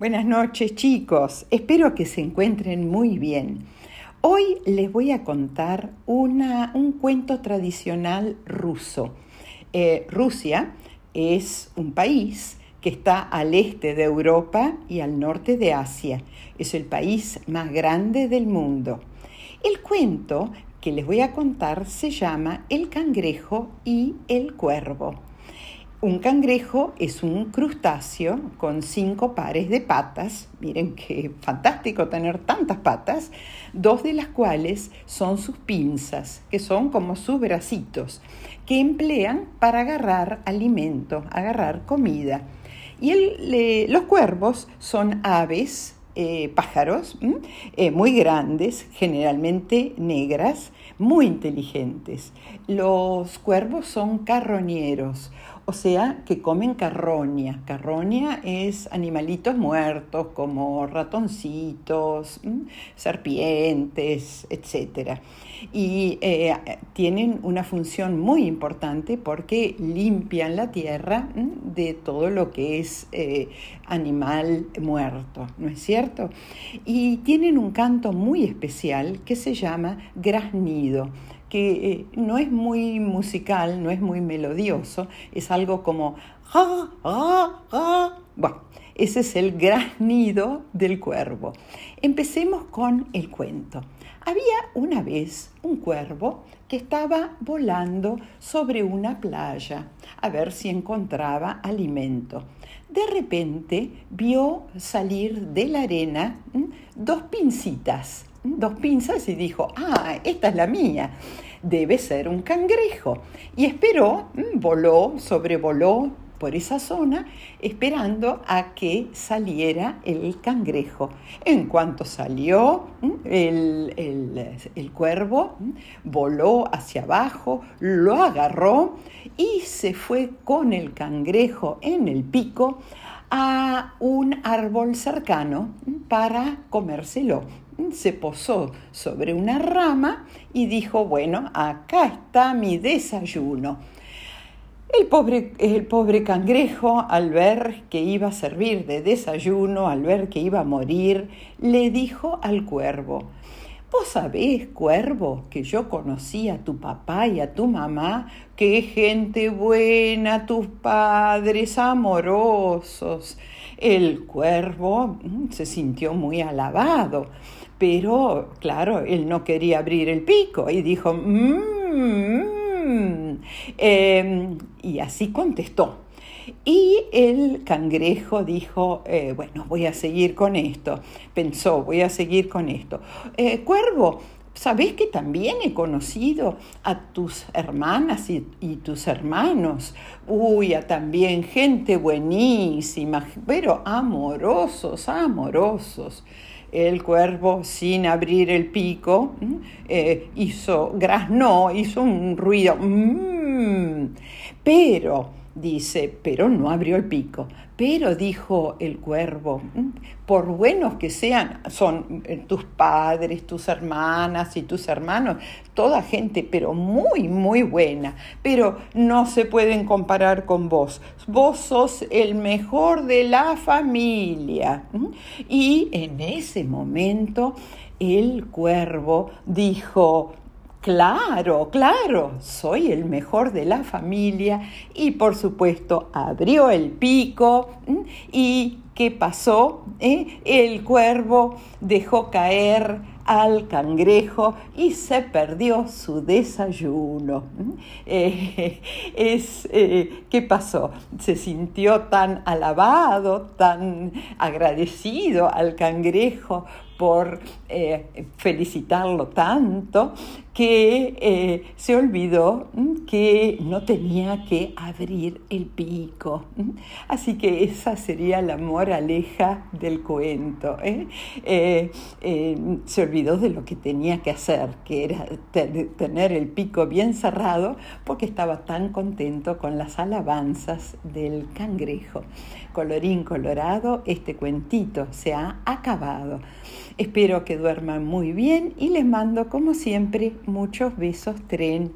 Buenas noches chicos, espero que se encuentren muy bien. Hoy les voy a contar una, un cuento tradicional ruso. Eh, Rusia es un país que está al este de Europa y al norte de Asia. Es el país más grande del mundo. El cuento que les voy a contar se llama El cangrejo y el cuervo. Un cangrejo es un crustáceo con cinco pares de patas. Miren qué fantástico tener tantas patas, dos de las cuales son sus pinzas, que son como sus bracitos, que emplean para agarrar alimento, agarrar comida. Y los cuervos son aves eh, pájaros eh, muy grandes, generalmente negras, muy inteligentes. Los cuervos son carroñeros, o sea, que comen carroña. Carroña es animalitos muertos como ratoncitos, serpientes, etc. Y eh, tienen una función muy importante porque limpian la tierra de todo lo que es eh, animal muerto, ¿no es cierto? Y tienen un canto muy especial que se llama graznido que eh, no es muy musical, no es muy melodioso, es algo como Bueno, ese es el graznido del cuervo. Empecemos con el cuento. Había una vez un cuervo que estaba volando sobre una playa a ver si encontraba alimento. De repente vio salir de la arena dos pincitas dos pinzas y dijo, ah, esta es la mía, debe ser un cangrejo. Y esperó, mm, voló, sobrevoló por esa zona, esperando a que saliera el cangrejo. En cuanto salió, mm, el, el cuervo mm, voló hacia abajo, lo agarró y se fue con el cangrejo en el pico a un árbol cercano para comérselo se posó sobre una rama y dijo, bueno, acá está mi desayuno. El pobre, el pobre cangrejo, al ver que iba a servir de desayuno, al ver que iba a morir, le dijo al cuervo, Vos sabés, cuervo, que yo conocí a tu papá y a tu mamá, qué gente buena, tus padres amorosos. El cuervo mm, se sintió muy alabado pero claro, él no quería abrir el pico y dijo, mmm, y así contestó. Y el cangrejo dijo, eh, bueno, voy a seguir con esto. Pensó, voy a seguir con esto. Eh, cuervo, ¿sabés que también he conocido a tus hermanas y, tus hermanos? Uy, a también gente buenísima, pero amorosos, amorosos. El cuervo, sin abrir el pico, eh, hizo, graznó, hizo un ruido. Mm". Pero, dice, pero no abrió el pico. Pero dijo el cuervo, por buenos que sean, son eh, tus padres, tus hermanas y tus hermanos, toda gente, pero muy, muy buena, pero no se pueden comparar con vos. Vos sos el mejor de la familia. Y en ese momento el cuervo dijo, Claro, claro, soy el mejor de la familia y por supuesto abrió el pico y ¿qué pasó? ¿Eh? El cuervo dejó caer al cangrejo y se perdió su desayuno. Eh, es, eh, ¿Qué pasó? Se sintió tan alabado, tan agradecido al cangrejo por eh, felicitarlo tanto que eh, se olvidó mm, que no tenía que abrir el pico. Mm. Así que esa sería la moraleja del cuento. ¿eh? se olvidó de lo que tenía que hacer, que era tener el pico bien cerrado, porque estaba tan contento con las alabanzas del cangrejo. Colorín colorado, este cuentito se ha acabado. Espero que duerman muy bien y les mando como siempre muchos besos tren.